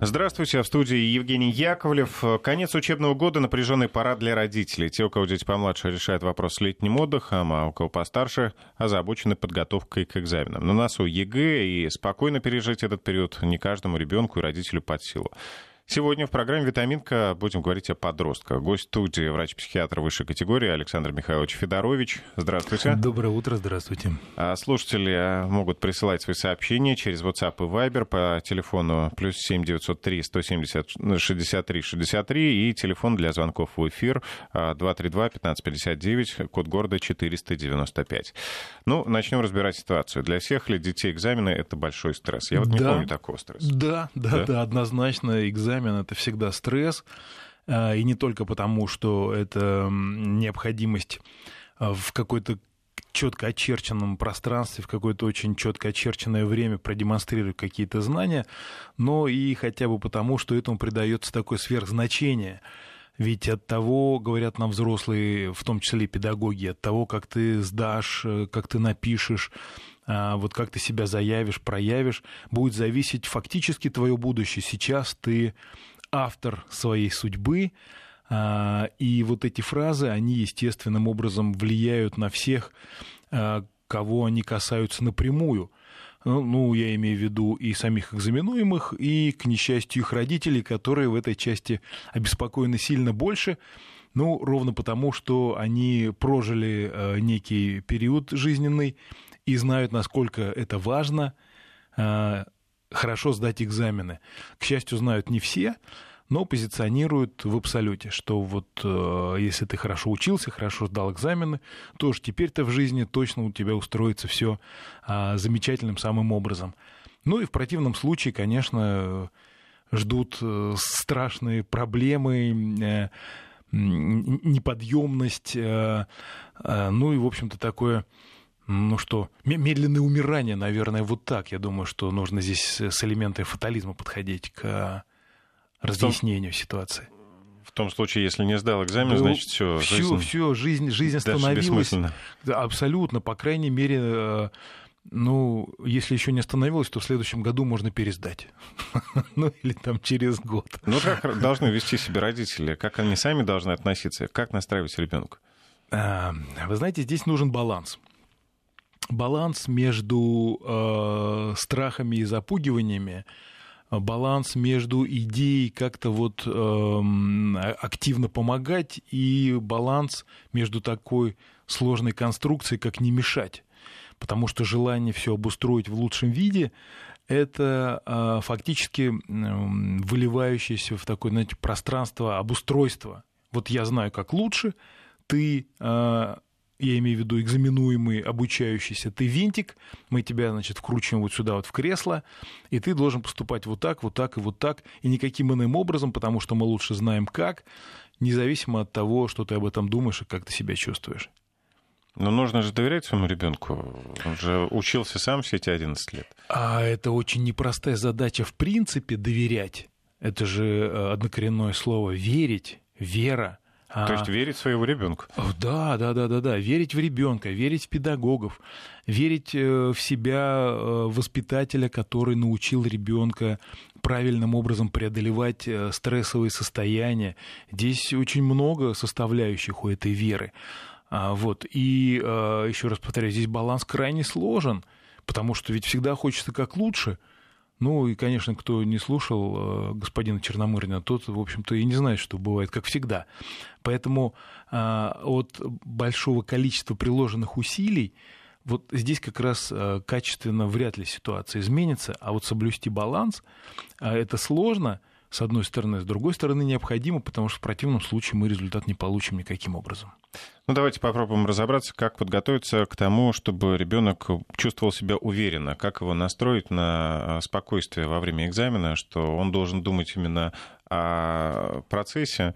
Здравствуйте, в студии Евгений Яковлев. Конец учебного года, напряженный период для родителей. Те, у кого дети помладше, решают вопрос с летним отдыхом, а у кого постарше, озабочены подготовкой к экзаменам. На носу ЕГЭ, и спокойно пережить этот период не каждому ребенку и родителю под силу. Сегодня в программе «Витаминка» будем говорить о подростках. Гость студии врач-психиатр высшей категории Александр Михайлович Федорович. Здравствуйте. Доброе утро, здравствуйте. А слушатели могут присылать свои сообщения через WhatsApp и Viber по телефону плюс 7 903 170 63 63 и телефон для звонков в эфир 232 1559, код города 495. Ну, начнем разбирать ситуацию. Для всех ли детей экзамены — это большой стресс? Я вот не помню такого стресса. Да, да, да, да однозначно экзамен экзамен это всегда стресс, а, и не только потому, что это необходимость а, в какой-то четко очерченном пространстве, в какое-то очень четко очерченное время продемонстрировать какие-то знания, но и хотя бы потому, что этому придается такое сверхзначение. Ведь от того, говорят нам взрослые, в том числе и педагоги, от того, как ты сдашь, э, как ты напишешь, вот как ты себя заявишь, проявишь, будет зависеть фактически твое будущее. Сейчас ты автор своей судьбы, а, и вот эти фразы, они естественным образом влияют на всех, а, кого они касаются напрямую. Ну, ну, я имею в виду и самих экзаменуемых, и, к несчастью, их родителей, которые в этой части обеспокоены сильно больше, ну, ровно потому, что они прожили э, некий период жизненный, и знают, насколько это важно э, хорошо сдать экзамены. К счастью, знают не все, но позиционируют в абсолюте, что вот э, если ты хорошо учился, хорошо сдал экзамены, то уж теперь-то в жизни точно у тебя устроится все э, замечательным самым образом. Ну и в противном случае, конечно, ждут э, страшные проблемы, неподъемность, ну и, в общем-то, такое ну что, медленное умирание, наверное, вот так. Я думаю, что нужно здесь с элементами фатализма подходить к разъяснению ситуации. В том случае, если не сдал экзамен, ну, значит все. Все, жизнь, все, жизнь, жизнь остановилась. Абсолютно, по крайней мере, э, ну, если еще не остановилась, то в следующем году можно пересдать. ну, или там через год. Ну, как должны вести себя родители? Как они сами должны относиться? Как настраивать ребенка? Вы знаете, здесь нужен баланс баланс между э, страхами и запугиваниями, баланс между идеей как-то вот э, активно помогать и баланс между такой сложной конструкцией, как не мешать. Потому что желание все обустроить в лучшем виде это э, фактически э, выливающееся в такое, знаете, пространство обустройства. Вот я знаю, как лучше, ты э, я имею в виду экзаменуемый, обучающийся, ты винтик, мы тебя, значит, вкручиваем вот сюда вот в кресло, и ты должен поступать вот так, вот так и вот так, и никаким иным образом, потому что мы лучше знаем как, независимо от того, что ты об этом думаешь и как ты себя чувствуешь. Но нужно же доверять своему ребенку. Он же учился сам все эти 11 лет. А это очень непростая задача в принципе доверять. Это же э, однокоренное слово верить, вера. То есть верить в своего ребенка. Да, да, да, да, да. Верить в ребенка, верить в педагогов, верить э, в себя э, воспитателя, который научил ребенка правильным образом преодолевать э, стрессовые состояния. Здесь очень много составляющих у этой веры. А, вот. И еще раз повторяю, здесь баланс крайне сложен, потому что ведь всегда хочется как лучше – ну и, конечно, кто не слушал э, господина Черномырина, тот, в общем-то, и не знает, что бывает, как всегда. Поэтому э, от большого количества приложенных усилий вот здесь как раз э, качественно вряд ли ситуация изменится, а вот соблюсти баланс это сложно, с одной стороны, с другой стороны необходимо, потому что в противном случае мы результат не получим никаким образом. Ну, давайте попробуем разобраться, как подготовиться к тому, чтобы ребенок чувствовал себя уверенно, как его настроить на а, спокойствие во время экзамена, что он должен думать именно о процессе,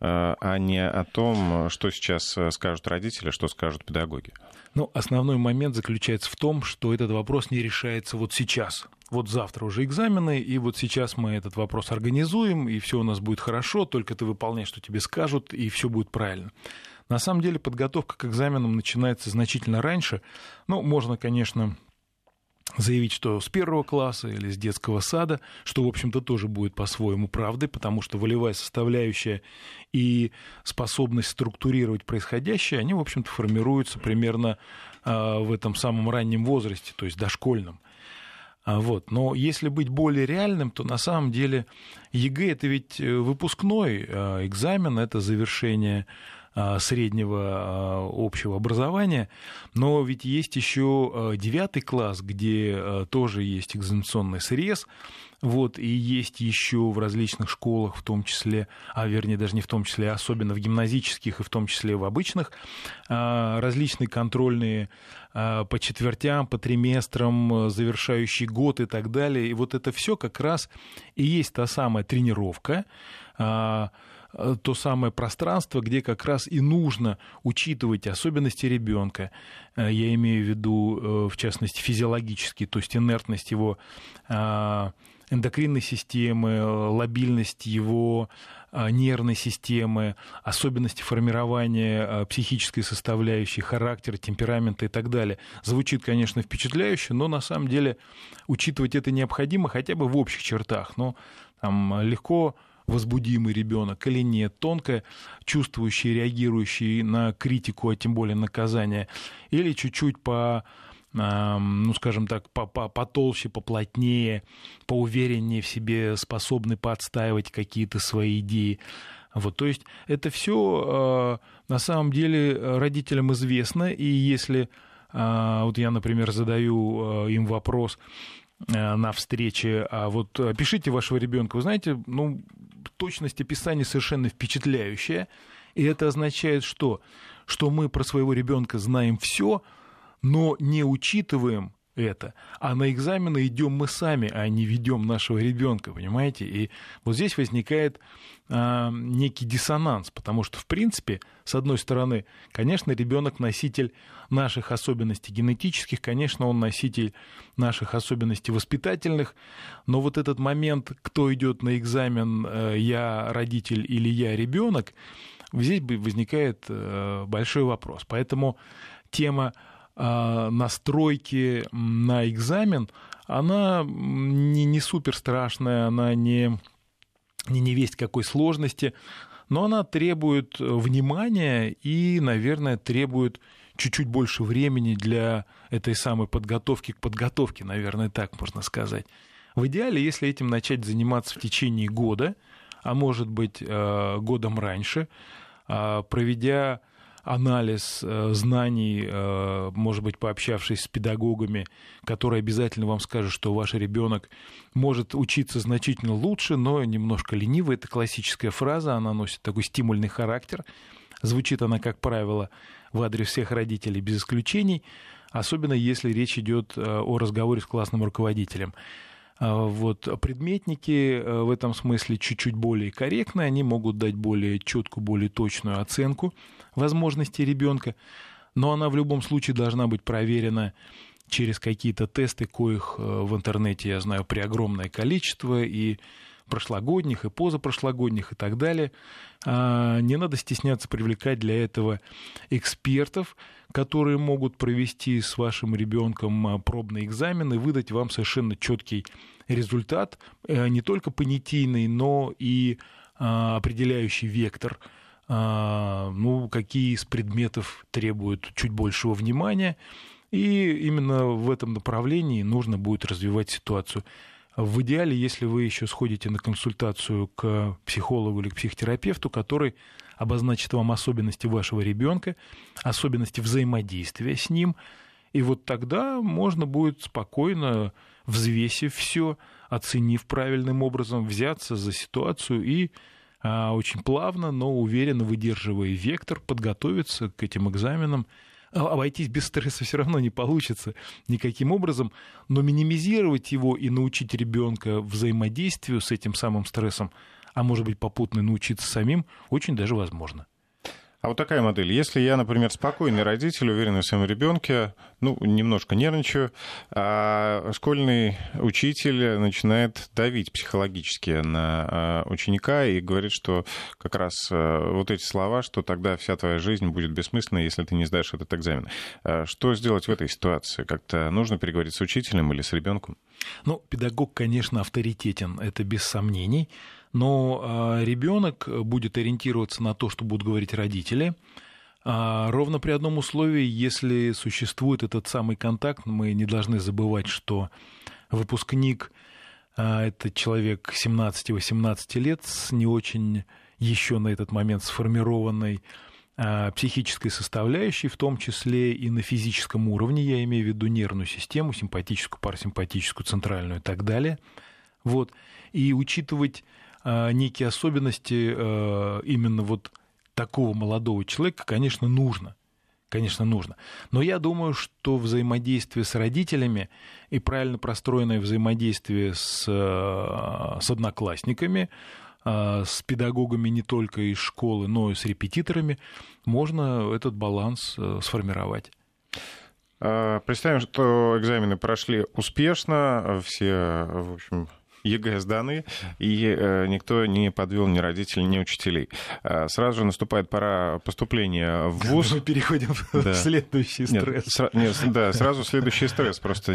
а, а не о том, что сейчас скажут родители, что скажут педагоги. Ну, основной момент заключается в том, что этот вопрос не решается вот сейчас. Вот завтра уже экзамены, и вот сейчас мы этот вопрос организуем, и все у нас будет хорошо, только ты выполняешь, что тебе скажут, и все будет правильно. На самом деле подготовка к экзаменам начинается значительно раньше. Ну, можно, конечно, заявить, что с первого класса или с детского сада, что, в общем-то, тоже будет по-своему правдой, потому что волевая составляющая и способность структурировать происходящее, они, в общем-то, формируются примерно а, в этом самом раннем возрасте, то есть дошкольном. А, вот. Но если быть более реальным, то на самом деле ЕГЭ это ведь э, выпускной а, экзамен, это завершение а, среднего общего образования, но ведь есть еще девятый класс, где тоже есть экзаменационный срез, вот, и есть еще в различных школах, в том числе, а вернее даже не в том числе, а особенно в гимназических и в том числе в обычных, различные контрольные по четвертям, по триместрам, завершающий год и так далее. И вот это все как раз и есть та самая тренировка, то самое пространство, где как раз и нужно учитывать особенности ребенка. Я имею в виду, э, в частности, физиологические, то есть инертность его эндокринной системы, лобильность его нервной системы, особенности формирования психической составляющей, характера, темперамента и так далее. Звучит, конечно, впечатляюще, но на самом деле учитывать это необходимо хотя бы в общих чертах. Но там легко возбудимый ребенок или нет, тонко чувствующий, реагирующий на критику, а тем более наказание, или чуть-чуть по ну, скажем так, потолще, поплотнее, поувереннее в себе, способный подстаивать какие-то свои идеи. Вот, то есть это все а, на самом деле родителям известно, и если а, вот я, например, задаю а, им вопрос на встрече, а вот опишите вашего ребенка, вы знаете, ну, точность описания совершенно впечатляющая. И это означает что? Что мы про своего ребенка знаем все, но не учитываем это. А на экзамены идем мы сами, а не ведем нашего ребенка, понимаете? И вот здесь возникает а, некий диссонанс, потому что, в принципе, с одной стороны, конечно, ребенок носитель наших особенностей генетических, конечно, он носитель наших особенностей воспитательных, но вот этот момент, кто идет на экзамен, э, я родитель или я ребенок, здесь возникает э, большой вопрос. Поэтому тема настройки на экзамен, она не, не супер страшная, она не, не, не весть какой сложности, но она требует внимания и, наверное, требует чуть-чуть больше времени для этой самой подготовки к подготовке, наверное, так можно сказать. В идеале, если этим начать заниматься в течение года, а может быть э, годом раньше, а, проведя анализ э, знаний, э, может быть, пообщавшись с педагогами, которые обязательно вам скажут, что ваш ребенок может учиться значительно лучше, но немножко лениво. Это классическая фраза, она носит такой стимульный характер. Звучит она, как правило, в адрес всех родителей без исключений, особенно если речь идет э, о разговоре с классным руководителем. Вот. Предметники в этом смысле чуть-чуть более корректны, они могут дать более четкую, более точную оценку возможностей ребенка, но она в любом случае должна быть проверена через какие-то тесты, коих э, в интернете, я знаю, при огромное количество, и прошлогодних, и позапрошлогодних, и так далее. А, не надо стесняться привлекать для этого экспертов, которые могут провести с вашим ребенком а, пробный экзамен и выдать вам совершенно четкий результат, э, не только понятийный, но и а, определяющий вектор – ну, какие из предметов требуют чуть большего внимания. И именно в этом направлении нужно будет развивать ситуацию. В идеале, если вы еще сходите на консультацию к психологу или к психотерапевту, который обозначит вам особенности вашего ребенка, особенности взаимодействия с ним, и вот тогда можно будет спокойно, взвесив все, оценив правильным образом, взяться за ситуацию и а, очень плавно, но уверенно выдерживая вектор, подготовиться к этим экзаменам. А, обойтись без стресса все равно не получится никаким образом, но минимизировать его и научить ребенка взаимодействию с этим самым стрессом, а может быть попутно научиться самим, очень даже возможно. А вот такая модель. Если я, например, спокойный родитель, уверенный в своем ребенке, ну, немножко нервничаю, а школьный учитель начинает давить психологически на а, ученика и говорит, что как раз а, вот эти слова, что тогда вся твоя жизнь будет бессмысленной, если ты не сдаешь этот экзамен. А что сделать в этой ситуации? Как-то нужно переговорить с учителем или с ребенком? Ну, педагог, конечно, авторитетен, это без сомнений но а, ребенок будет ориентироваться на то, что будут говорить родители. А, ровно при одном условии, если существует этот самый контакт, мы не должны забывать, что выпускник а, это человек 17-18 лет с не очень еще на этот момент сформированной психической составляющей, в том числе и на физическом уровне, я имею в виду нервную систему, симпатическую, парасимпатическую, центральную и так далее. Вот. И учитывать некие особенности а, именно вот такого молодого человека, конечно, нужно. Конечно, нужно. Но я думаю, что взаимодействие с родителями и правильно простроенное взаимодействие с, а, с одноклассниками, с педагогами не только из школы, но и с репетиторами, можно этот баланс сформировать. Представим, что экзамены прошли успешно, все, в общем, ЕГЭ сданы, и э, никто не подвел ни родителей, ни учителей. Э, сразу же наступает пора поступления в ВУЗ. Мы переходим да. в следующий стресс. Нет, нет, да, сразу следующий стресс. Просто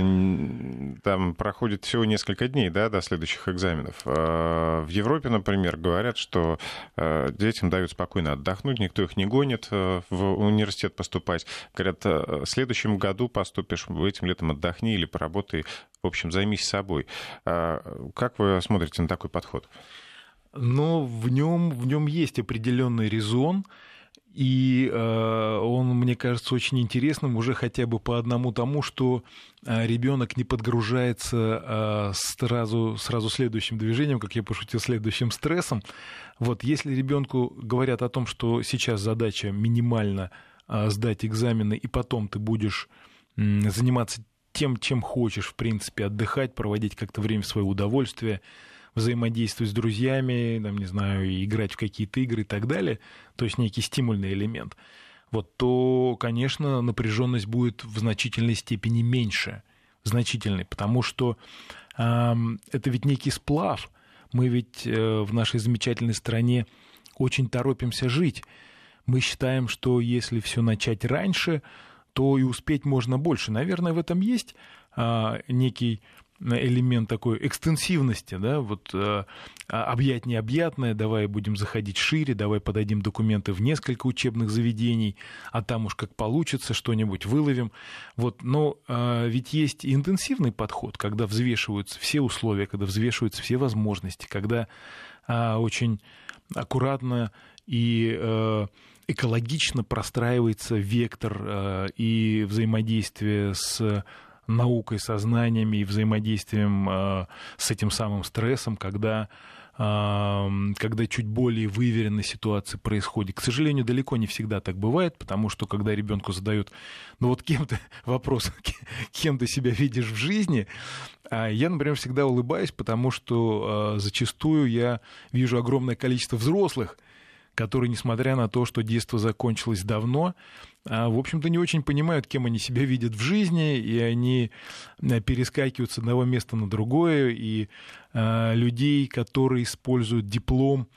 там проходит всего несколько дней да, до следующих экзаменов. Э, в Европе, например, говорят, что детям дают спокойно отдохнуть, никто их не гонит в университет поступать. Говорят, в следующем году поступишь, этим летом отдохни или поработай в общем, займись собой. А, как вы смотрите на такой подход? Но в нем, в нем есть определенный резон, и э, он, мне кажется, очень интересным уже хотя бы по одному тому, что э, ребенок не подгружается э, сразу, сразу следующим движением, как я пошутил, следующим стрессом. Вот если ребенку говорят о том, что сейчас задача минимально сдать экзамены, и потом ты будешь заниматься тем, чем хочешь, в принципе, отдыхать, проводить как-то время в свое удовольствие, взаимодействовать с друзьями, там, не знаю, играть в какие-то игры и так далее, то есть некий стимульный элемент, вот, то, конечно, напряженность будет в значительной степени меньше, значительной, потому что э, это ведь некий сплав. Мы ведь э, в нашей замечательной стране очень торопимся жить. Мы считаем, что если все начать раньше, то и успеть можно больше. Наверное, в этом есть а, некий элемент такой экстенсивности, да, вот э, объять необъятное, давай будем заходить шире, давай подадим документы в несколько учебных заведений, а там уж как получится, что-нибудь выловим. Вот, но э, ведь есть и интенсивный подход, когда взвешиваются все условия, когда взвешиваются все возможности, когда э, очень аккуратно и э, экологично простраивается вектор э, и взаимодействие с наукой, сознаниями и взаимодействием э, с этим самым стрессом, когда когда чуть более выверенная ситуация происходит. К сожалению, далеко не всегда так бывает, потому что когда ребенку задают, ну вот кем ты, вопрос, кем ты себя видишь в жизни, а я, например, всегда улыбаюсь, потому что э, зачастую я вижу огромное количество взрослых, которые, несмотря на то, что детство закончилось давно, а, в общем-то, не очень понимают, кем они себя видят в жизни, и они э, перескакивают с одного места на другое, и а, людей, которые используют диплом,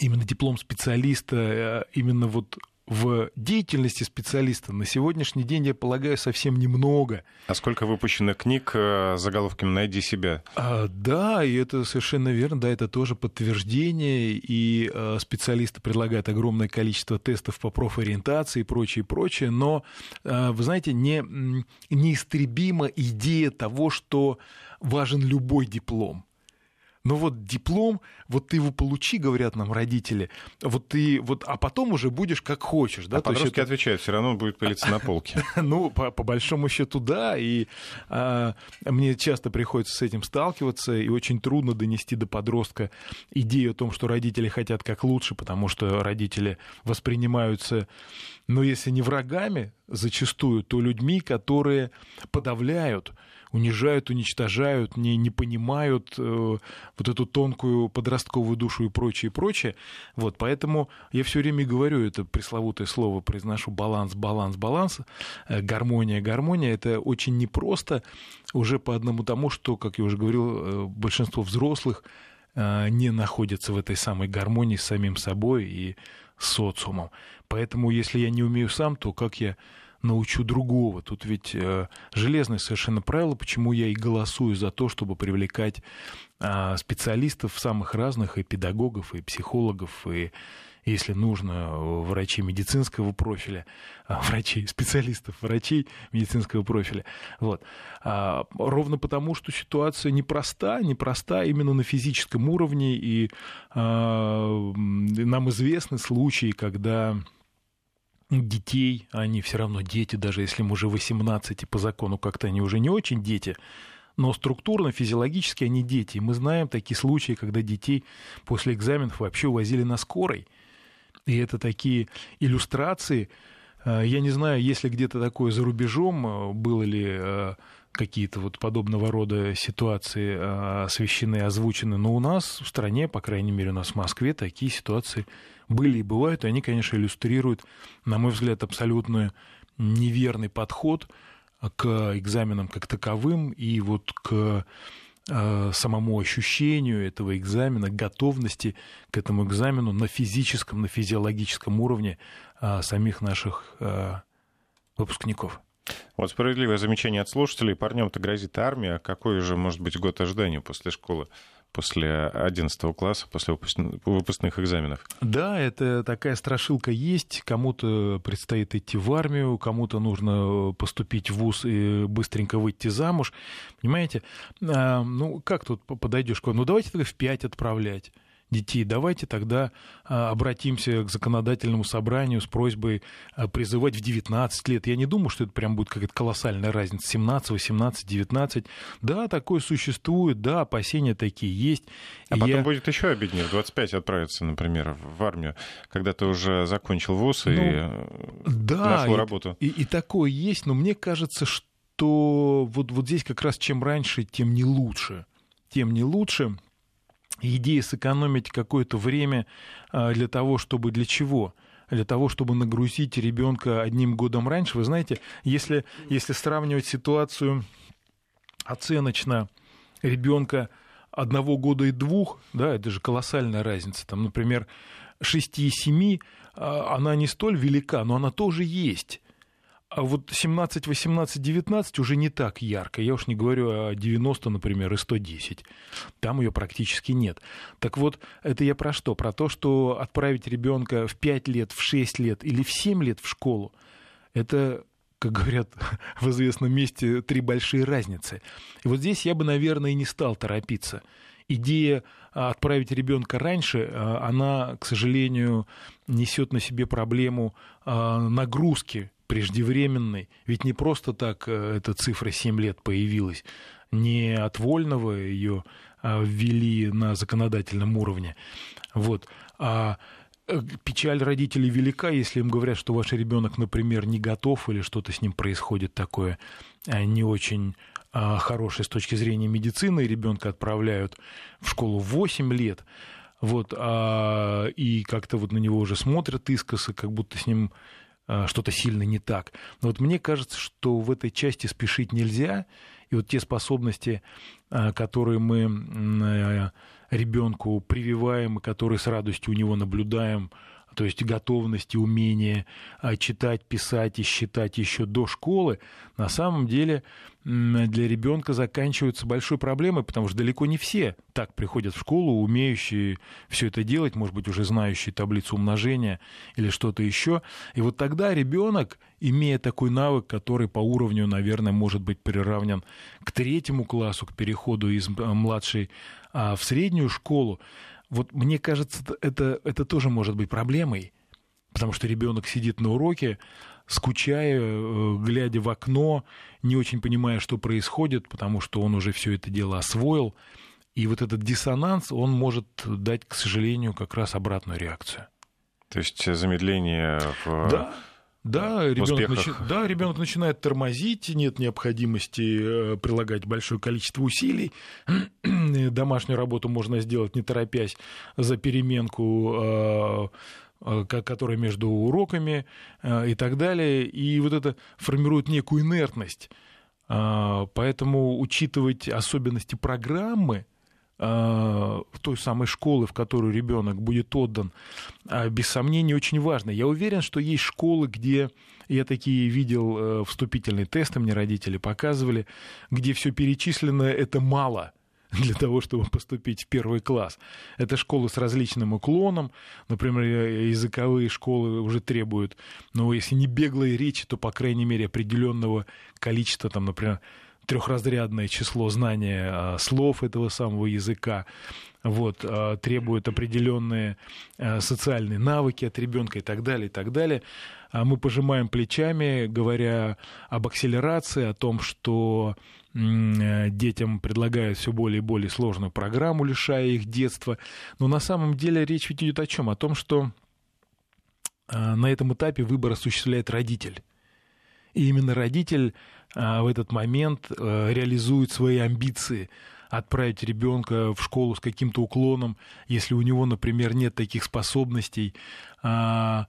именно диплом специалиста, именно вот в деятельности специалиста на сегодняшний день, я полагаю, совсем немного. А сколько выпущено книг э, с заголовком «Найди себя»? А, да, и это совершенно верно, да, это тоже подтверждение, и а, специалисты предлагают огромное количество тестов по профориентации и прочее, прочее, но, а, вы знаете, не, неистребима идея того, что важен любой диплом. Но вот диплом, вот ты его получи, говорят нам родители, вот ты вот, а потом уже будешь как хочешь, да? А То подростки это... отвечают, все равно он будет пылиться на полке. Ну, по, по большому счету, да, и а, мне часто приходится с этим сталкиваться, и очень трудно донести до подростка идею о том, что родители хотят как лучше, потому что родители воспринимаются, ну, если не врагами, зачастую то людьми, которые подавляют унижают, уничтожают, не, не понимают э, вот эту тонкую подростковую душу и прочее, прочее. Вот, поэтому я все время говорю это пресловутое слово, произношу баланс, баланс, баланс, э, гармония, гармония. Это очень непросто уже по одному тому, что, как я уже говорил, э, большинство взрослых э, не находятся в этой самой гармонии с самим собой и социумом. Поэтому, если я не умею сам, то как я научу другого. Тут ведь э, железное совершенно правило, почему я и голосую за то, чтобы привлекать э, специалистов самых разных, и педагогов, и психологов, и если нужно, врачей медицинского профиля, а, врачей, специалистов, врачей медицинского профиля. Вот. А, ровно потому, что ситуация непроста, непроста именно на физическом уровне, и а, нам известны случаи, когда детей, они все равно дети, даже если им уже 18, и по закону как-то они уже не очень дети, но структурно, физиологически они дети. И мы знаем такие случаи, когда детей после экзаменов вообще увозили на скорой. И это такие иллюстрации. Э, я не знаю, если где-то такое за рубежом, э, было ли какие-то вот подобного рода ситуации освещены, озвучены, но у нас в стране, по крайней мере у нас в Москве, такие ситуации были и бывают, и они, конечно, иллюстрируют, на мой взгляд, абсолютно неверный подход к экзаменам как таковым и вот к э, самому ощущению этого экзамена, готовности к этому экзамену на физическом, на физиологическом уровне э, самих наших э, выпускников. Вот справедливое замечание от слушателей. Парнем-то грозит армия. Какой же может быть год ожидания после школы? после 11 класса, после выпускных экзаменов. Да, это такая страшилка есть. Кому-то предстоит идти в армию, кому-то нужно поступить в ВУЗ и быстренько выйти замуж. Понимаете? А, ну, как тут подойдешь? Ну, давайте тогда в 5 отправлять детей. Давайте тогда а, обратимся к законодательному собранию с просьбой а, призывать в 19 лет. Я не думаю, что это прям будет какая-то колоссальная разница. 17, 18, 19. Да, такое существует, да, опасения такие есть. А потом я... будет еще обиднее. В 25 отправиться, например, в армию, когда ты уже закончил вуз ну, и э, да, нашел и, работу. И, и такое есть, но мне кажется, что вот, вот здесь как раз чем раньше, тем не лучше. Тем не лучше идея сэкономить какое-то время а, для того, чтобы для чего? для того, чтобы нагрузить ребенка одним годом раньше. Вы знаете, если, если сравнивать ситуацию оценочно ребенка одного года и двух, да, это же колоссальная разница. Там, например, 6 и 7, а, она не столь велика, но она тоже есть. А вот 17, 18, 19 уже не так ярко. Я уж не говорю о 90, например, и 110. Там ее практически нет. Так вот, это я про что? Про то, что отправить ребенка в 5 лет, в 6 лет или в 7 лет в школу, это как говорят в известном месте, три большие разницы. И вот здесь я бы, наверное, и не стал торопиться. Идея а, отправить ребенка раньше, а, она, к сожалению, несет на себе проблему а, нагрузки преждевременной. Ведь не просто так э, эта цифра 7 лет появилась. Не от вольного ее а, ввели на законодательном уровне. Вот. А э, печаль родителей велика, если им говорят, что ваш ребенок, например, не готов или что-то с ним происходит такое а, не очень хорошее с точки зрения медицины, ребенка отправляют в школу в 8 лет, вот, а, и как-то вот на него уже смотрят искоса, как будто с ним Э, что-то сильно не так. Но вот мне кажется, что в этой части спешить нельзя, и вот те способности, э, которые мы э, ребенку прививаем, и которые с радостью у него наблюдаем, то есть готовность и умение читать, писать и считать еще до школы, на самом деле для ребенка заканчиваются большой проблемой, потому что далеко не все так приходят в школу, умеющие все это делать, может быть, уже знающие таблицу умножения или что-то еще. И вот тогда ребенок, имея такой навык, который по уровню, наверное, может быть приравнен к третьему классу, к переходу из младшей а, в среднюю школу, вот мне кажется, это, это тоже может быть проблемой, потому что ребенок сидит на уроке, скучая, э, глядя в окно, не очень понимая, что происходит, потому что он уже все это дело освоил. И вот этот диссонанс, он может дать, к сожалению, как раз обратную реакцию. То есть замедление в да да, ребенок, начи... да, ребенок начинает тормозить, нет необходимости э, прилагать большое количество усилий. Домашнюю работу можно сделать не торопясь за переменку э, э, которая между уроками и так далее. И вот это формирует некую инертность. Поэтому учитывать особенности программы – той самой школы, в которую ребенок будет отдан, а, без сомнения очень важно. Я уверен, что есть школы, где я такие видел э, вступительные тесты, мне родители показывали, где все перечислено это мало для того, чтобы поступить в первый класс. Это школы с различным уклоном. Например, языковые школы уже требуют, ну, если не беглые речи, то, по крайней мере, определенного количества, там, например, трехразрядное число знания а, слов этого самого языка, вот, а, требует определенные а, социальные навыки от ребенка и так далее, и так далее. Мы пожимаем плечами, говоря об акселерации, о том, что детям предлагают все более и более сложную программу, лишая их детства. Но на самом деле речь ведь идет о чем? О том, что на этом этапе выбор осуществляет родитель. И именно родитель а, в этот момент э, реализует свои амбиции отправить ребенка в школу с каким-то уклоном, если у него, например, нет таких способностей, а,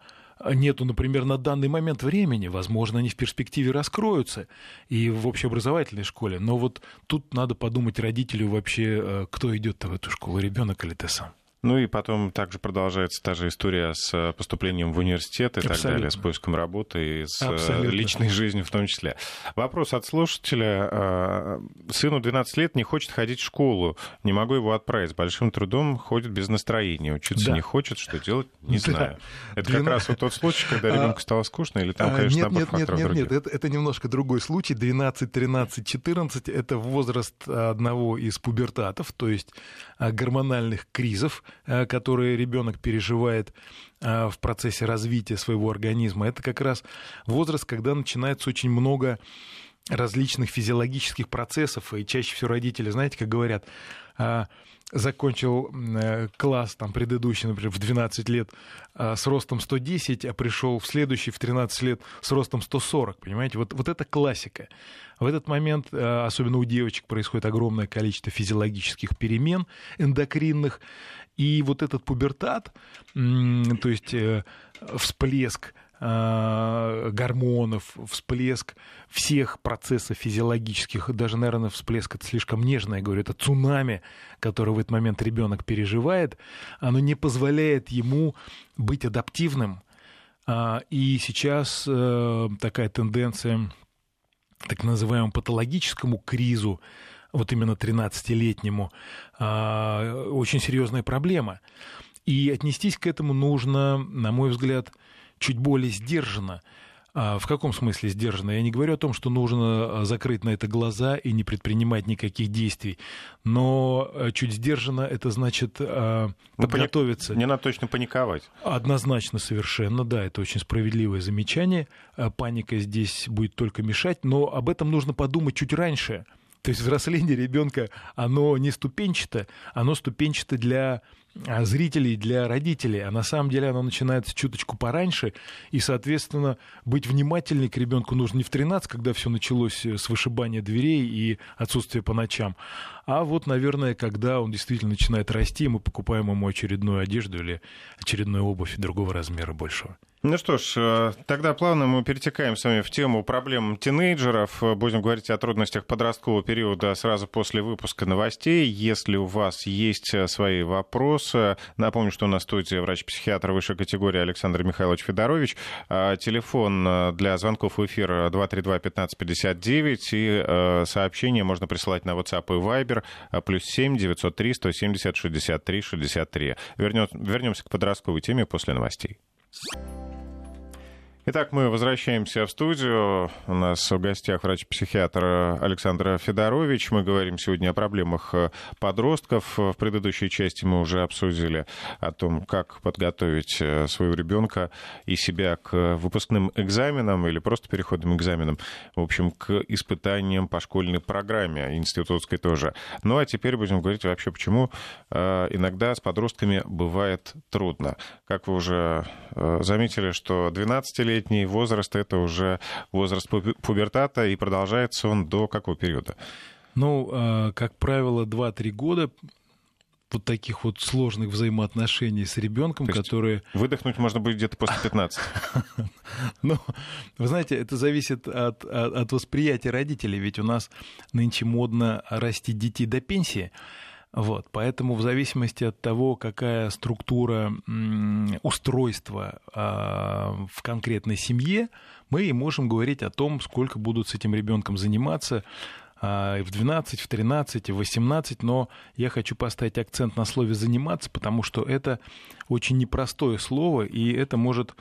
нету, например, на данный момент времени, возможно, они в перспективе раскроются и в общеобразовательной школе, но вот тут надо подумать родителю вообще, э, кто идет в эту школу, ребенок или ты сам. Ну и потом также продолжается та же история с э, поступлением в университет и Абсолютно. так далее, с поиском работы и с э, Абсолютно. личной жизнью в том числе. Вопрос от слушателя. Э, сыну 12 лет не хочет ходить в школу. Не могу его отправить. С большим трудом ходит без настроения. Учиться да. не хочет. Что делать? Не да. знаю. Это 12... как раз вот тот случай, когда ребенку стало скучно, или там, а, конечно, нет, нет, нет, нет, нет, это, это немножко другой случай. 12, 13, 14 — это возраст одного из пубертатов, то есть гормональных кризов, Э, которые ребенок переживает э, в процессе развития своего организма, это как раз возраст, когда начинается очень много различных физиологических процессов, и чаще всего родители, знаете, как говорят, э, закончил класс там предыдущий, например, в 12 лет с ростом 110, а пришел в следующий в 13 лет с ростом 140, понимаете? Вот, вот это классика. В этот момент, особенно у девочек, происходит огромное количество физиологических перемен эндокринных, и вот этот пубертат, то есть э, всплеск э, гормонов, всплеск всех процессов физиологических, даже, наверное, всплеск это слишком нежно, я говорю, это цунами, которое в этот момент ребенок переживает, оно не позволяет ему быть адаптивным. А, и сейчас э, такая тенденция так называемому патологическому кризу, вот именно 13-летнему, а, очень серьезная проблема. И отнестись к этому нужно, на мой взгляд, чуть более сдержанно. А в каком смысле сдержанно? Я не говорю о том, что нужно закрыть на это глаза и не предпринимать никаких действий. Но э, чуть сдержанно это значит э, подготовиться. Не надо точно паниковать. Однозначно, совершенно, да, это очень справедливое замечание. Паника здесь будет только мешать, но об этом нужно подумать чуть раньше. То есть взросление ребенка, оно не ступенчато, оно ступенчато для а, зрителей, для родителей, а на самом деле оно начинается чуточку пораньше, и, соответственно, быть внимательней к ребенку нужно не в 13, когда все началось с вышибания дверей и отсутствия по ночам, а вот, наверное, когда он действительно начинает расти, мы покупаем ему очередную одежду или очередную обувь другого размера большего. Ну что ж, э, тогда плавно мы перетекаем с вами в тему проблем тинейджеров. Будем говорить о трудностях подросткового периода сразу после выпуска новостей. Если у вас есть э, свои вопросы, напомню, что у нас в студии врач-психиатр высшей категории Александр Михайлович Федорович. Телефон э, для звонков в эфир 232-1559 и сообщения можно присылать на WhatsApp и Viber плюс 7 903 170 63 63. Вернемся к подростковой теме после новостей. you Итак, мы возвращаемся в студию. У нас в гостях врач-психиатр Александр Федорович. Мы говорим сегодня о проблемах подростков. В предыдущей части мы уже обсудили о том, как подготовить э, своего ребенка и себя к выпускным экзаменам или просто переходным экзаменам, в общем, к испытаниям по школьной программе, институтской тоже. Ну а теперь будем говорить вообще, почему э, иногда с подростками бывает трудно. Как вы уже э, заметили, что 12 лет 12-летний возраст, это уже возраст пубертата, и продолжается он до какого периода? Ну, а, как правило, 2-3 года вот таких вот сложных взаимоотношений с ребенком, которые... Выдохнуть можно будет где-то после 15. Ну, вы знаете, это зависит от, от, от восприятия родителей, ведь у нас нынче модно расти детей до пенсии. Вот, поэтому в зависимости от того, какая структура устройства э, в конкретной семье, мы и можем говорить о том, сколько будут с этим ребенком заниматься, а, в 12, в 13, в 18, но я хочу поставить акцент на слове «заниматься», потому что это очень непростое слово, и это может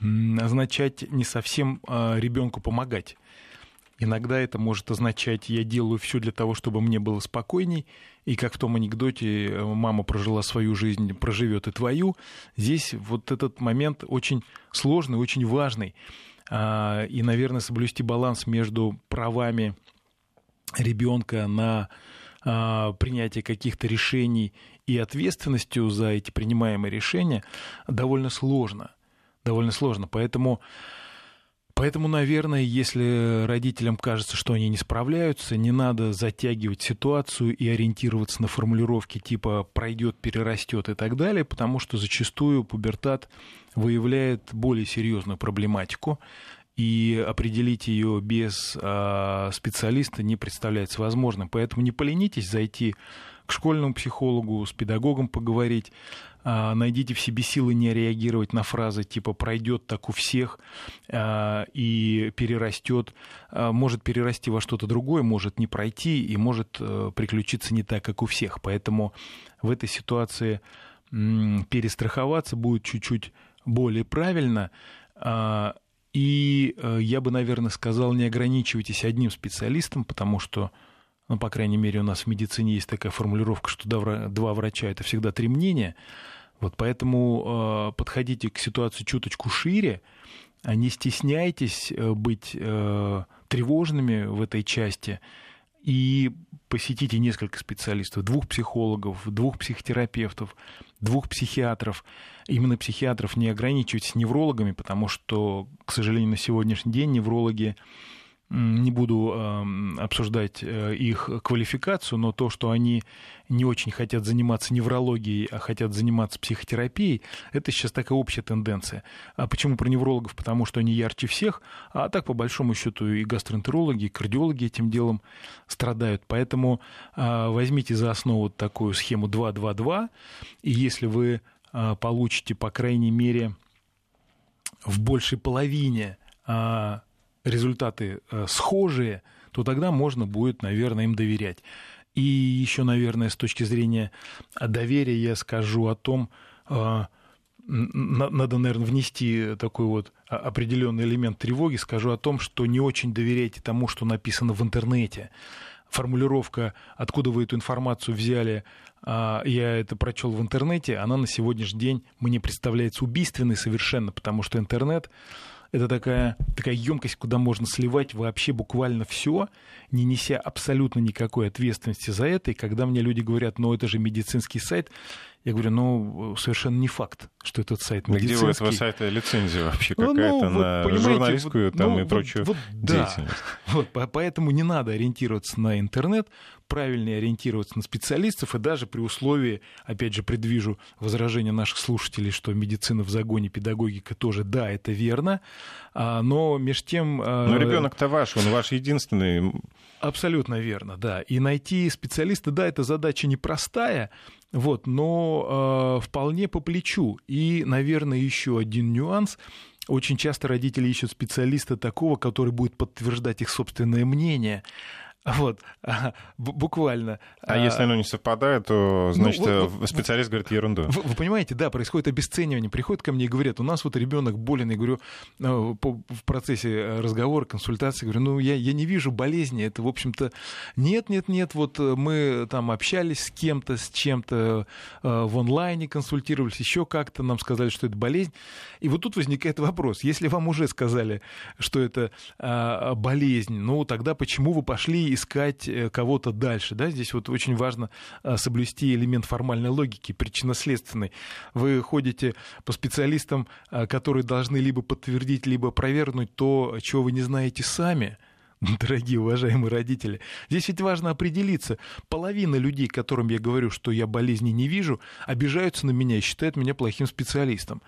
означать не совсем а, ребенку помогать. Иногда это может означать, я делаю все для того, чтобы мне было спокойней, и как в том анекдоте э, мама прожила свою жизнь, проживет и твою. Здесь вот этот момент очень сложный, очень важный. А, и, наверное, соблюсти баланс между правами ребенка на а, принятие каких-то решений и ответственностью за эти принимаемые решения довольно сложно. Довольно сложно. Поэтому, поэтому, наверное, если родителям кажется, что они не справляются, не надо затягивать ситуацию и ориентироваться на формулировки типа пройдет, перерастет и так далее, потому что зачастую пубертат выявляет более серьезную проблематику, и определить ее без э, специалиста не представляется возможным. Поэтому не поленитесь зайти к школьному психологу, с педагогом поговорить, э, найдите в себе силы не реагировать на фразы типа «пройдет так у всех» э, и «перерастет». Э, может перерасти во что-то другое, может не пройти и может э, приключиться не так, как у всех. Поэтому в этой ситуации перестраховаться будет чуть-чуть более правильно. И э, я бы, наверное, сказал, не ограничивайтесь одним специалистом, потому что, ну, по крайней мере, у нас в медицине есть такая формулировка, что два врача — это всегда три мнения. Вот поэтому э, подходите к ситуации чуточку шире, а не стесняйтесь э, быть тревожными в этой части и посетите несколько специалистов, двух психологов, двух психотерапевтов, двух психиатров. Именно психиатров не ограничивайтесь неврологами, потому что, к сожалению, на сегодняшний день неврологи не буду обсуждать э, их квалификацию, но то, что они не очень хотят заниматься неврологией, а хотят заниматься психотерапией, это сейчас такая общая тенденция. А почему про неврологов? Потому что они ярче всех, а так, по большому счету, и гастроэнтерологи, и кардиологи этим делом страдают. Поэтому э, возьмите за основу такую схему 2-2-2, и если вы э, получите, по крайней мере, в большей половине результаты э, схожие, то тогда можно будет, наверное, им доверять. И еще, наверное, с точки зрения доверия я скажу о том, э, надо, наверное, внести такой вот определенный элемент тревоги, скажу о том, что не очень доверяйте тому, что написано в интернете. Формулировка, откуда вы эту информацию взяли, а, я это прочел в интернете, она на сегодняшний день мне представляется убийственной совершенно, потому что интернет это такая, такая емкость, куда можно сливать вообще буквально все, не неся абсолютно никакой ответственности за это. И когда мне люди говорят, ну это же медицинский сайт, я говорю, ну, совершенно не факт, что этот сайт медицинский. Где у этого сайта лицензия вообще ну, какая-то ну, на вот, журналистскую вот, там ну, и прочую вот, деятельность? Да. Вот, поэтому не надо ориентироваться на интернет, правильнее ориентироваться на специалистов, и даже при условии, опять же, предвижу возражения наших слушателей, что медицина в загоне, педагогика тоже, да, это верно, а, но между тем... А, но ребенок-то ваш, он ваш единственный. Абсолютно верно, да. И найти специалиста, да, эта задача непростая, вот, но э, вполне по плечу. И, наверное, еще один нюанс. Очень часто родители ищут специалиста такого, который будет подтверждать их собственное мнение. Вот, буквально. А, а если оно не совпадает, то, ну, значит, ну, вот, специалист говорит ерунду. Вы, вы понимаете, да, происходит обесценивание. Приходят ко мне и говорят, у нас вот ребенок болен. Я говорю, ну, по, в процессе разговора, консультации, говорю, ну, я, я не вижу болезни. Это, в общем-то, нет, нет, нет, вот мы там общались с кем-то, с чем-то э, в онлайне консультировались, еще как-то нам сказали, что это болезнь. И вот тут возникает вопрос. Если вам уже сказали, что это э, болезнь, ну, тогда почему вы пошли и искать э, кого-то дальше. Да? Здесь вот очень важно а, соблюсти элемент формальной логики, причинно-следственной. Вы ходите по специалистам, а, которые должны либо подтвердить, либо опровергнуть то, чего вы не знаете сами – дорогие уважаемые родители. Здесь ведь важно определиться. Половина людей, которым я говорю, что я болезни не вижу, обижаются на меня и считают меня плохим специалистом.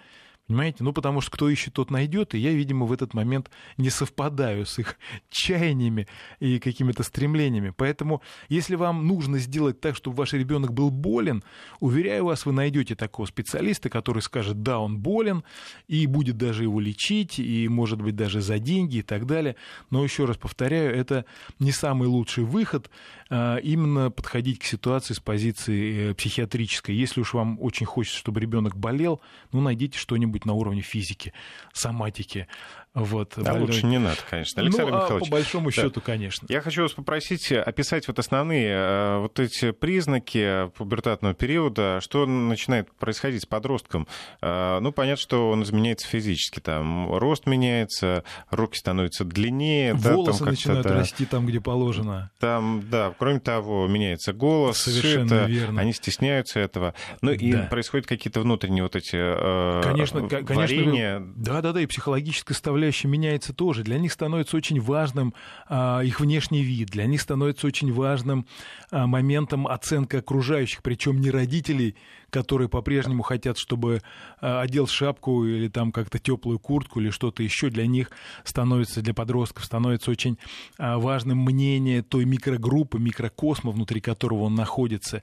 Понимаете? Ну, потому что кто ищет, тот найдет, и я, видимо, в этот момент не совпадаю с их чаяниями и какими-то стремлениями. Поэтому, если вам нужно сделать так, чтобы ваш ребенок был болен, уверяю вас, вы найдете такого специалиста, который скажет, да, он болен, и будет даже его лечить, и, может быть, даже за деньги и так далее. Но, еще раз повторяю, это не самый лучший выход, а, именно подходить к ситуации с позиции э, психиатрической. Если уж вам очень хочется, чтобы ребенок болел, ну, найдите что-нибудь на уровне физики, соматики, вот, да, больной. лучше не надо, конечно. Александр ну, Михайлович. А по большому да. счету, конечно. Я хочу вас попросить описать вот основные э, вот эти признаки пубертатного периода, что начинает происходить с подростком. Э, ну, понятно, что он изменяется физически. Там рост меняется, руки становятся длиннее. Волосы да, там начинают расти там, где положено. Там, да, кроме того, меняется голос. Совершенно это, верно. Они стесняются этого. Ну, и да. происходят какие-то внутренние вот эти э, конечно, варенья. Да-да-да, и психологическое составляющая составляющая меняется тоже. Для них становится очень важным а, их внешний вид, для них становится очень важным а, моментом оценка окружающих, причем не родителей, которые по-прежнему хотят, чтобы а, одел шапку или там как-то теплую куртку или что-то еще. Для них становится, для подростков становится очень а, важным мнение той микрогруппы, микрокосма, внутри которого он находится.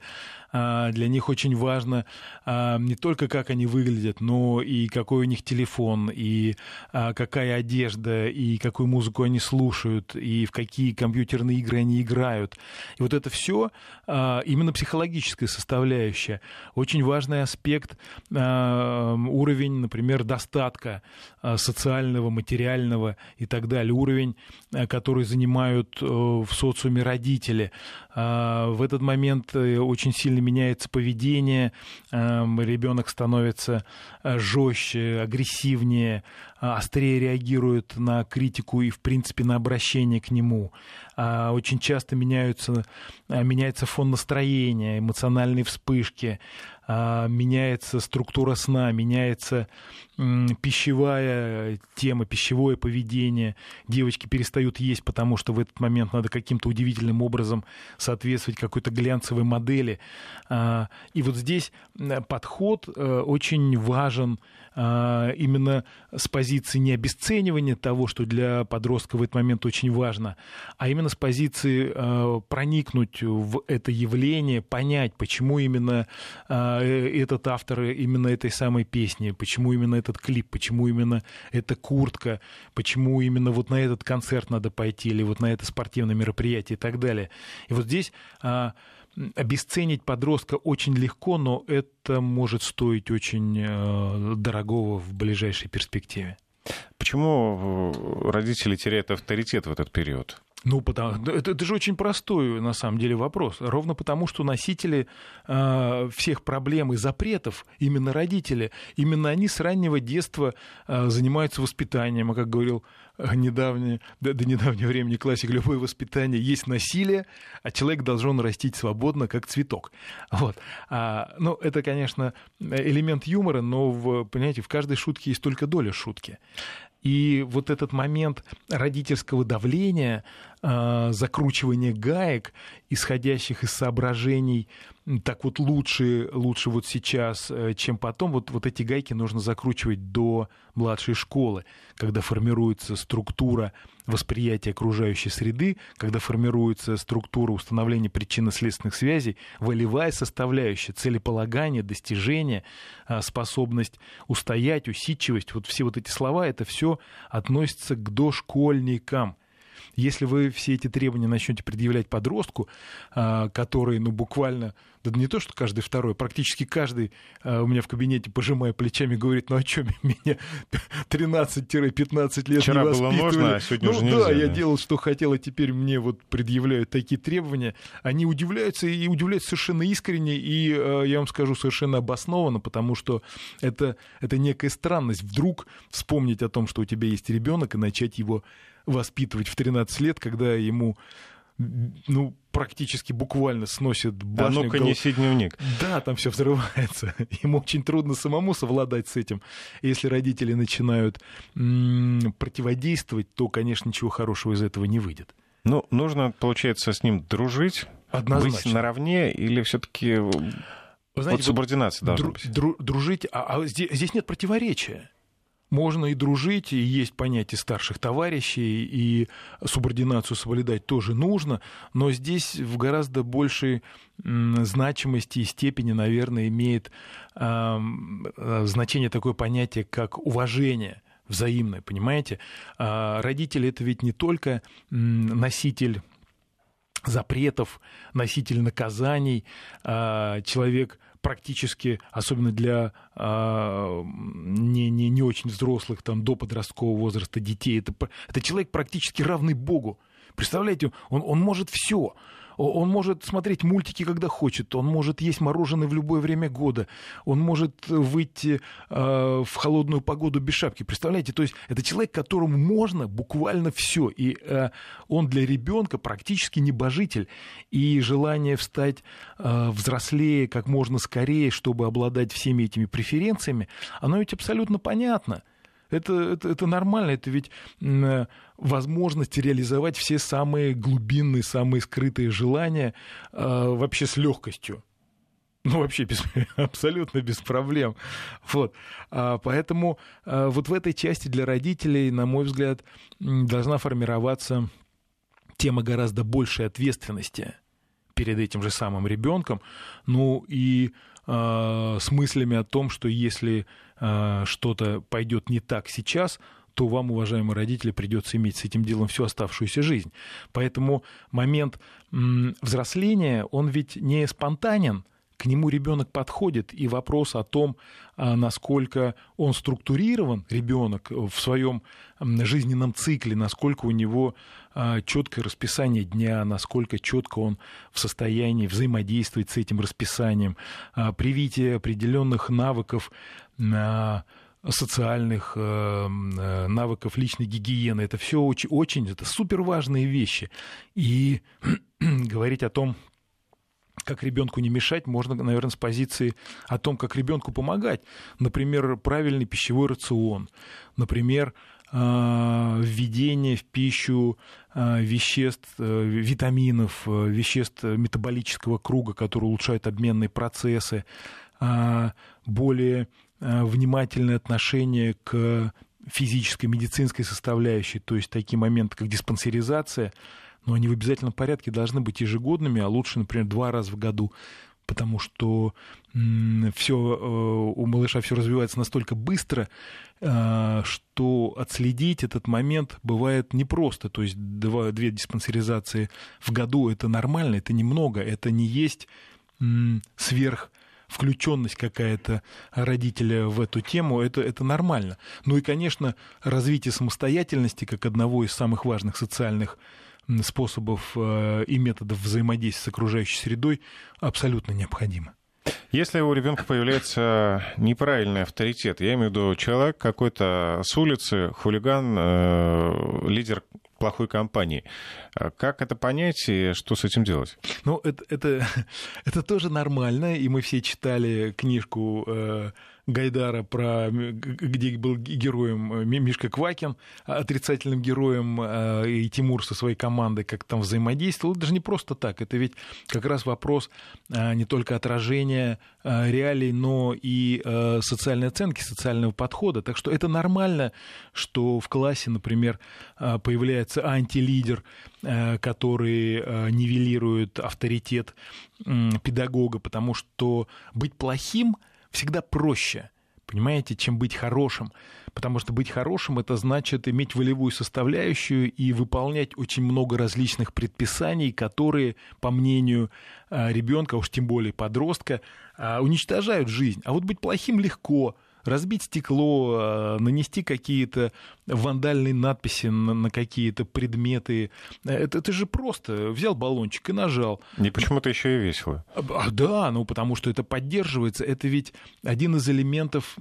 А, для них очень важно а, не только как они выглядят, но и какой у них телефон, и какая одежда, и какую музыку они слушают, и в какие компьютерные игры они играют. И вот это все именно психологическая составляющая. Очень важный аспект уровень, например, достатка социального, материального и так далее. Уровень, который занимают э, в социуме родители. В этот момент э, очень сильно меняется поведение, ребенок становится жестче, агрессивнее, острее реагирует на критику и, в принципе, на обращение к нему. А, очень часто меняются, э, меняется фон настроения, эмоциональные вспышки, а, меняется структура сна, меняется пищевая тема, пищевое поведение. Девочки перестают есть, потому что в этот момент надо каким-то удивительным образом соответствовать какой-то глянцевой модели. А, и вот здесь подход э, очень важен а, именно с позиции не обесценивания того, что для подростка в этот момент очень важно, а именно с позиции а, проникнуть в это явление, понять, почему именно а, э, этот автор именно этой самой песни, почему именно этот клип, почему именно эта куртка, почему именно вот на этот концерт надо пойти или вот на это спортивное мероприятие и так далее. И вот здесь обесценить подростка очень легко, но это может стоить очень э, дорогого в ближайшей перспективе. Почему э, родители теряют авторитет в этот период? Ну, потому, это, это же очень простой, на самом деле, вопрос. Ровно потому, что носители э, всех проблем и запретов, именно родители, именно они с раннего детства э, занимаются воспитанием. А как говорил недавнее, до, до недавнего времени классик, любое воспитание есть насилие, а человек должен растить свободно, как цветок. Вот. А, ну, это, конечно, элемент юмора, но, в, понимаете, в каждой шутке есть только доля шутки. И вот этот момент родительского давления, а, закручивания гаек, исходящих из соображений так вот лучше, лучше вот сейчас, э, чем потом. Вот, вот эти гайки нужно закручивать до младшей школы, когда формируется структура восприятия окружающей среды, когда формируется структура установления причинно-следственных связей, волевая составляющая, целеполагание, достижение, а, способность устоять, усидчивость, вот все вот эти слова, это все относится к дошкольникам. Если вы все эти требования начнете предъявлять подростку, а, который, ну, буквально, да не то, что каждый второй, практически каждый а, у меня в кабинете, пожимая плечами, говорит, ну, а что меня 13-15 лет Вчера не было можно, а сегодня ну, уже нельзя. да, я делал, что хотел, а теперь мне вот предъявляют такие требования. Они удивляются и удивляются совершенно искренне, и, я вам скажу, совершенно обоснованно, потому что это, это некая странность. Вдруг вспомнить о том, что у тебя есть ребенок, и начать его воспитывать в 13 лет, когда ему ну, практически буквально сносит башню. А ну-ка, гол... неси дневник. Да, там все взрывается. Ему очень трудно самому совладать с этим. Если родители начинают м- противодействовать, то, конечно, ничего хорошего из этого не выйдет. Ну, нужно, получается, с ним дружить, Однозначно. быть наравне, или все-таки Вы знаете, вот субординация вот должна дру- быть? дру- дружить, а, а здесь, здесь нет противоречия. Можно и дружить, и есть понятие старших товарищей, и субординацию соблюдать тоже нужно, но здесь в гораздо большей значимости и степени, наверное, имеет э, значение такое понятие, как уважение взаимное, понимаете? А родители это ведь не только носитель запретов, носитель наказаний, а, человек практически, особенно для а, не, не, не очень взрослых, там, до подросткового возраста детей, это, это человек практически равный Богу. Представляете, он, он может все. Он может смотреть мультики, когда хочет, он может есть мороженое в любое время года, он может выйти э, в холодную погоду без шапки. Представляете, то есть это человек, которому можно буквально все, и э, он для ребенка практически небожитель, и желание встать э, взрослее как можно скорее, чтобы обладать всеми этими преференциями, оно ведь абсолютно понятно. Это, это, это нормально, это ведь м, возможность реализовать все самые глубинные, самые скрытые желания э, вообще с легкостью. Ну, вообще без, абсолютно без проблем. Вот. А, поэтому а, вот в этой части для родителей, на мой взгляд, должна формироваться тема гораздо большей ответственности перед этим же самым ребенком. Ну и э, с мыслями о том, что если э, что-то пойдет не так сейчас, то вам, уважаемые родители, придется иметь с этим делом всю оставшуюся жизнь. Поэтому момент взросления, он ведь не спонтанен, к нему ребенок подходит, и вопрос о том, а, насколько он структурирован, ребенок, в своем жизненном цикле, насколько у него а, четкое расписание дня, насколько четко он в состоянии взаимодействовать с этим расписанием, а, привитие определенных навыков а, социальных э, э, навыков личной гигиены. Это все очень, очень это супер важные вещи. И говорить о том, как ребенку не мешать, можно, наверное, с позиции о том, как ребенку помогать. Например, правильный пищевой рацион, например, э, введение в пищу э, веществ, э, витаминов, веществ метаболического круга, которые улучшают обменные процессы, более внимательное отношение к физической, медицинской составляющей, то есть такие моменты, как диспансеризация, но они в обязательном порядке должны быть ежегодными, а лучше, например, два раза в году, потому что все у малыша все развивается настолько быстро, что отследить этот момент бывает непросто. То есть два, две диспансеризации в году это нормально, это немного, это не есть сверх включенность какая-то родителя в эту тему, это, это нормально. Ну и, конечно, развитие самостоятельности как одного из самых важных социальных способов и методов взаимодействия с окружающей средой абсолютно необходимо. Если у ребенка появляется неправильный авторитет, я имею в виду человек какой-то с улицы, хулиган, э, лидер плохой компании. Как это понять и что с этим делать? Ну, это, это, это тоже нормально, и мы все читали книжку э, Гайдара, про, где был героем Мишка Квакин, отрицательным героем, э, и Тимур со своей командой, как там взаимодействовал. Это даже не просто так, это ведь как раз вопрос э, не только отражения э, реалий, но и э, социальной оценки, социального подхода. Так что это нормально, что в классе, например, э, появляется антилидер, э, который э, нивелирует авторитет э, педагога, потому что быть плохим – всегда проще, понимаете, чем быть хорошим. Потому что быть хорошим это значит иметь волевую составляющую и выполнять очень много различных предписаний, которые, по мнению ребенка, уж тем более подростка, уничтожают жизнь. А вот быть плохим легко, разбить стекло, нанести какие-то вандальные надписи на, на какие-то предметы. Это, это же просто взял баллончик и нажал. И почему-то еще и весело. А, да, ну потому что это поддерживается. Это ведь один из элементов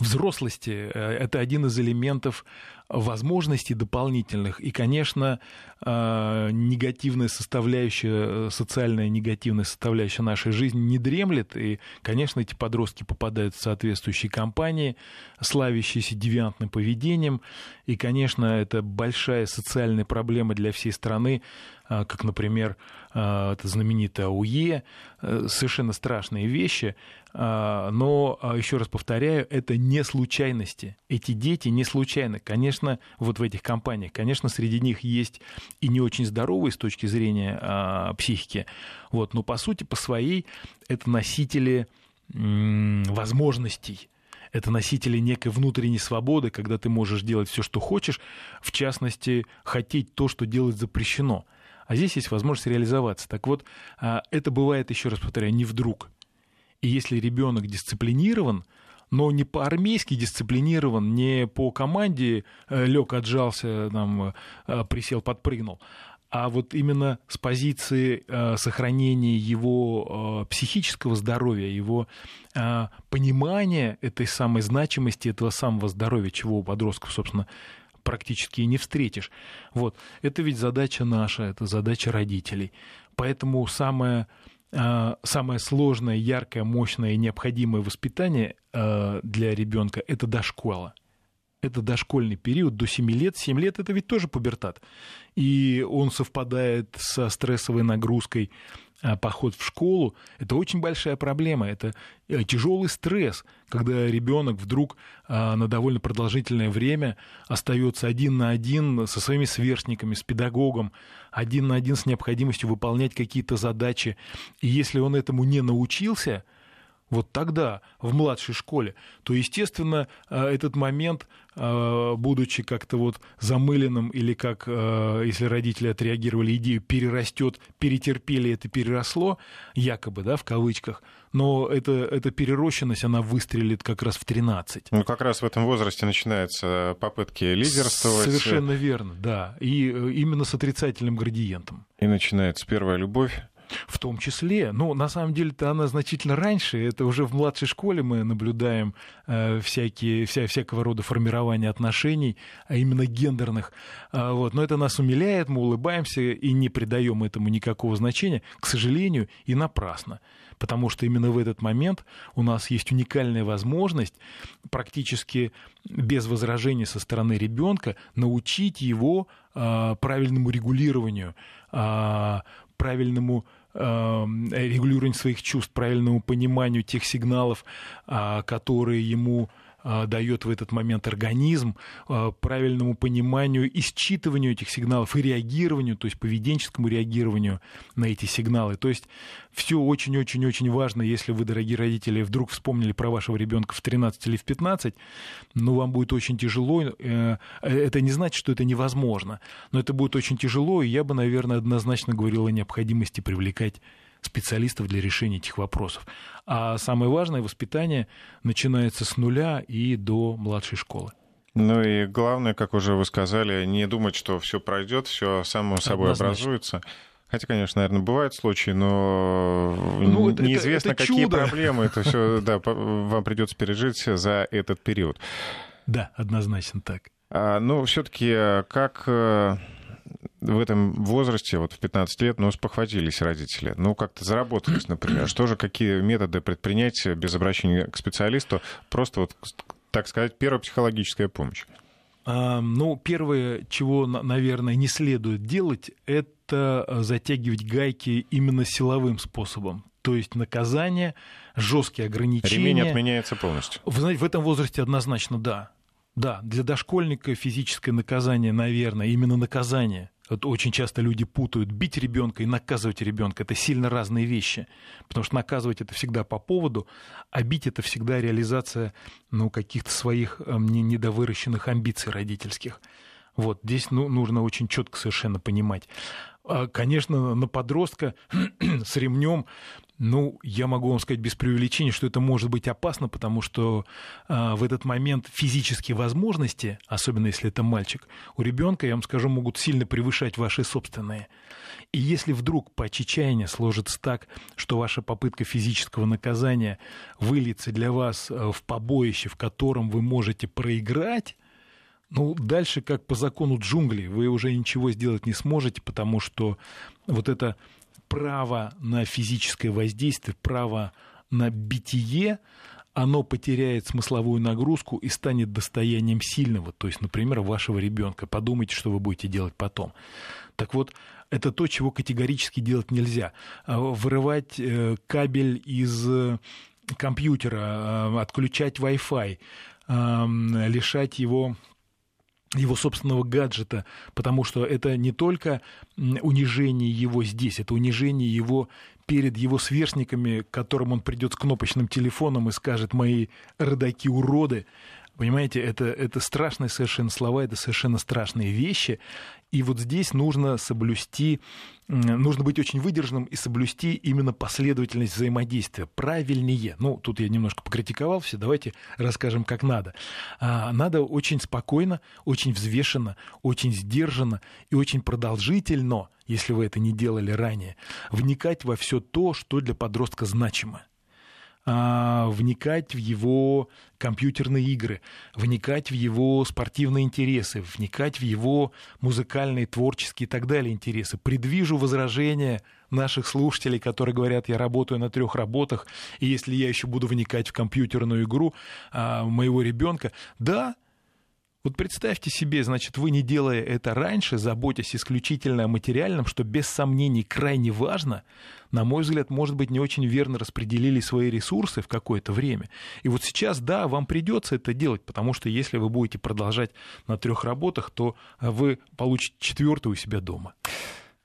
взрослости, это один из элементов возможностей дополнительных. И, конечно, а, негативная составляющая, социальная негативная составляющая нашей жизни не дремлет. И, конечно, эти подростки попадают в соответствующие компании, славящиеся девиантным поведением. И, конечно, это большая социальная проблема для всей страны, как, например, это знаменитое АУЕ, э, совершенно страшные вещи, но, еще раз повторяю, это не случайности. Эти дети не случайны. Конечно, вот в этих компаниях, конечно, среди них есть и не очень здоровые с точки зрения психики, вот, но по сути, по своей, это носители возможностей, это носители некой внутренней свободы, когда ты можешь делать все, что хочешь, в частности, хотеть то, что делать запрещено а здесь есть возможность реализоваться. Так вот, а, это бывает, еще раз повторяю, не вдруг. И если ребенок дисциплинирован, но не по-армейски дисциплинирован, не по команде э, лег, отжался, там, э, присел, подпрыгнул, а вот именно с позиции э, сохранения его психического здоровья, его понимания этой самой значимости, этого самого здоровья, чего у подростков, собственно, практически и не встретишь. Вот. Это ведь задача наша, это задача родителей. Поэтому самое, самое сложное, яркое, мощное и необходимое воспитание а, для ребенка – это дошкола это дошкольный период, до 7 лет. 7 лет это ведь тоже пубертат. И он совпадает со стрессовой нагрузкой а, поход в школу. Это очень большая проблема. Это э, тяжелый стресс, когда ребенок вдруг а, на довольно продолжительное время остается один на один со своими сверстниками, с педагогом, один на один с необходимостью выполнять какие-то задачи. И если он этому не научился, вот тогда, в младшей школе, то, естественно, э, этот момент, э, будучи как-то вот замыленным, или как, э, если родители отреагировали, идею перерастет, перетерпели, это переросло, якобы, да, в кавычках, но это, эта перерощенность, она выстрелит как раз в 13. Ну, как раз в этом возрасте начинаются попытки лидерствовать. Совершенно верно, да. И именно с отрицательным градиентом. И начинается первая любовь. В том числе. Ну, на самом деле-то она значительно раньше. Это уже в младшей школе мы наблюдаем э, всякие, вся, всякого рода формирование отношений, а именно гендерных. А, вот. Но это нас умиляет, мы улыбаемся и не придаем этому никакого значения, к сожалению, и напрасно. Потому что именно в этот момент у нас есть уникальная возможность практически без возражений со стороны ребенка научить его э, правильному регулированию, э, правильному Эм, регулированию своих чувств, правильному пониманию тех сигналов, а, которые ему дает в этот момент организм, а, правильному пониманию и считыванию этих сигналов и реагированию, то есть поведенческому реагированию на эти сигналы. То есть все очень-очень-очень важно, если вы, дорогие родители, вдруг вспомнили про вашего ребенка в 13 или в 15, ну, вам будет очень тяжело. Э, это не значит, что это невозможно, но это будет очень тяжело, и я бы, наверное, однозначно говорил о необходимости привлекать специалистов для решения этих вопросов. А самое важное, воспитание начинается с нуля и до младшей школы. Ну и главное, как уже вы сказали, не думать, что все пройдет, все само собой Однозначно. образуется. Хотя, конечно, наверное, бывают случаи, но ну, это, неизвестно, это, это какие чудо. проблемы это все да, вам придется пережить за этот период. Да, однозначно так. А, ну, все-таки э, как э, в этом возрасте, вот в 15 лет, ну, спохватились родители. Ну, как-то заработались, например. Что же, какие методы предпринять без обращения к специалисту? Просто вот, так сказать, первая психологическая помощь. А, ну, первое, чего, наверное, не следует делать, это затягивать гайки именно силовым способом. То есть наказание, жесткие ограничения. Ремень отменяется полностью. Вы знаете, в этом возрасте однозначно да. Да, для дошкольника физическое наказание, наверное, именно наказание вот очень часто люди путают бить ребенка и наказывать ребенка. Это сильно разные вещи. Потому что наказывать это всегда по поводу, а бить это всегда реализация ну, каких-то своих э, недовыращенных амбиций родительских. Вот здесь ну, нужно очень четко совершенно понимать. А, конечно, на подростка с ремнем ну, я могу вам сказать без преувеличения, что это может быть опасно, потому что э, в этот момент физические возможности, особенно если это мальчик, у ребенка, я вам скажу, могут сильно превышать ваши собственные. И если вдруг по чечаянию сложится так, что ваша попытка физического наказания выльется для вас э, в побоище, в котором вы можете проиграть, Ну, дальше, как по закону джунглей, вы уже ничего сделать не сможете, потому что вот это право на физическое воздействие, право на битие, оно потеряет смысловую нагрузку и станет достоянием сильного, то есть, например, вашего ребенка. Подумайте, что вы будете делать потом. Так вот, это то, чего категорически делать нельзя. А, вырывать э, кабель из э, компьютера, а, отключать Wi-Fi, лишать его его собственного гаджета, потому что это не только унижение его здесь, это унижение его перед его сверстниками, к которым он придет с кнопочным телефоном и скажет «мои родаки уроды», Понимаете, это, это страшные совершенно слова, это совершенно страшные вещи. И вот здесь нужно соблюсти, нужно быть очень выдержанным и соблюсти именно последовательность взаимодействия. Правильнее. Ну, тут я немножко покритиковал все, давайте расскажем, как надо. А, надо очень спокойно, очень взвешенно, очень сдержанно и очень продолжительно, если вы это не делали ранее, вникать во все то, что для подростка значимо. А, вникать в его компьютерные игры, вникать в его спортивные интересы, вникать в его музыкальные, творческие и так далее интересы. Предвижу возражения наших слушателей, которые говорят, я работаю на трех работах, и если я еще буду вникать в компьютерную игру а, моего ребенка, да, вот представьте себе, значит, вы не делая это раньше, заботясь исключительно о материальном, что без сомнений крайне важно, на мой взгляд, может быть, не очень верно распределили свои ресурсы в какое-то время. И вот сейчас, да, вам придется это делать, потому что если вы будете продолжать на трех работах, то вы получите четвертую у себя дома.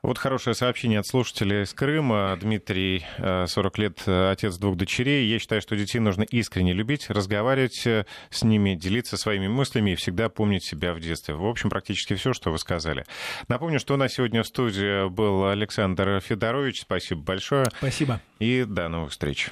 Вот хорошее сообщение от слушателя из Крыма. Дмитрий, 40 э, лет, э, отец двух дочерей. Я считаю, что детей нужно искренне любить, разговаривать э, с ними, делиться своими мыслями и всегда помнить себя в детстве. В общем, практически все, что вы сказали. Напомню, что у нас сегодня в студии был Александр Федорович. Спасибо большое. Спасибо. И до новых встреч.